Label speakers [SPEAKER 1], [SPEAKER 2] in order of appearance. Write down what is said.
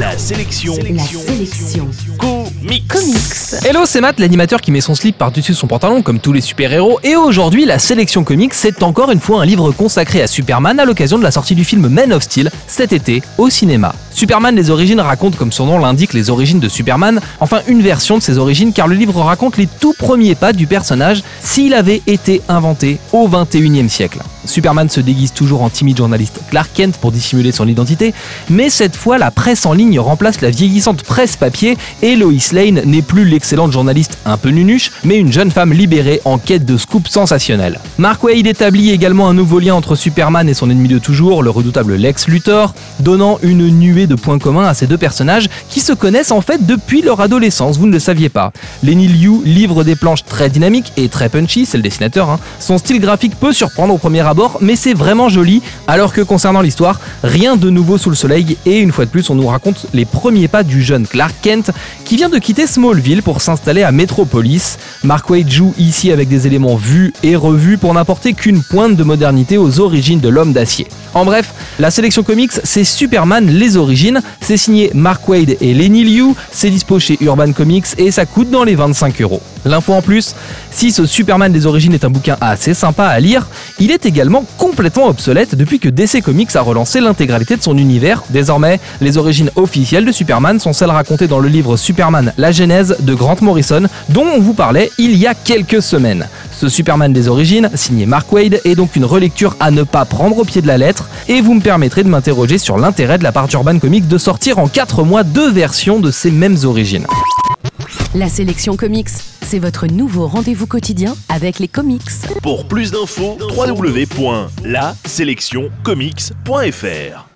[SPEAKER 1] La sélection.
[SPEAKER 2] La sélection.
[SPEAKER 1] Comics.
[SPEAKER 2] Comics.
[SPEAKER 3] Hello, c'est Matt, l'animateur qui met son slip par-dessus son pantalon comme tous les super-héros. Et aujourd'hui, la sélection comics, c'est encore une fois un livre consacré à Superman à l'occasion de la sortie du film Man of Steel cet été au cinéma. Superman les origines raconte, comme son nom l'indique, les origines de Superman, enfin une version de ses origines car le livre raconte les tout premiers pas du personnage s'il avait été inventé au 21e siècle. Superman se déguise toujours en timide journaliste Clark Kent pour dissimuler son identité, mais cette fois la presse en ligne remplace la vieillissante presse papier et Lois Lane n'est plus l'excellente journaliste un peu nunuche, mais une jeune femme libérée en quête de scoop sensationnels. Mark Wade établit également un nouveau lien entre Superman et son ennemi de toujours, le redoutable Lex Luthor, donnant une nuée de points communs à ces deux personnages qui se connaissent en fait depuis leur adolescence, vous ne le saviez pas. Lenny Liu livre des planches très dynamiques et très punchy, c'est le dessinateur. hein. Son style graphique peut surprendre au premier mais c'est vraiment joli, alors que concernant l'histoire, rien de nouveau sous le soleil, et une fois de plus, on nous raconte les premiers pas du jeune Clark Kent qui vient de quitter Smallville pour s'installer à Metropolis. Mark Waid joue ici avec des éléments vus et revus pour n'apporter qu'une pointe de modernité aux origines de l'homme d'acier. En bref, la sélection comics, c'est Superman les origines, c'est signé Mark Wade et Lenny Liu, c'est dispo chez Urban Comics et ça coûte dans les 25 euros. L'info en plus, si ce Superman des origines est un bouquin assez sympa à lire, il est également complètement obsolète depuis que DC Comics a relancé l'intégralité de son univers. Désormais, les origines officielles de Superman sont celles racontées dans le livre Superman, la genèse de Grant Morrison, dont on vous parlait il y a quelques semaines. Ce Superman des origines, signé Mark Wade, est donc une relecture à ne pas prendre au pied de la lettre, et vous me permettrez de m'interroger sur l'intérêt de la part d'Urban Comics de sortir en 4 mois deux versions de ces mêmes origines.
[SPEAKER 2] La sélection comics, c'est votre nouveau rendez-vous quotidien avec les comics.
[SPEAKER 1] Pour plus d'infos, www.laselectioncomics.fr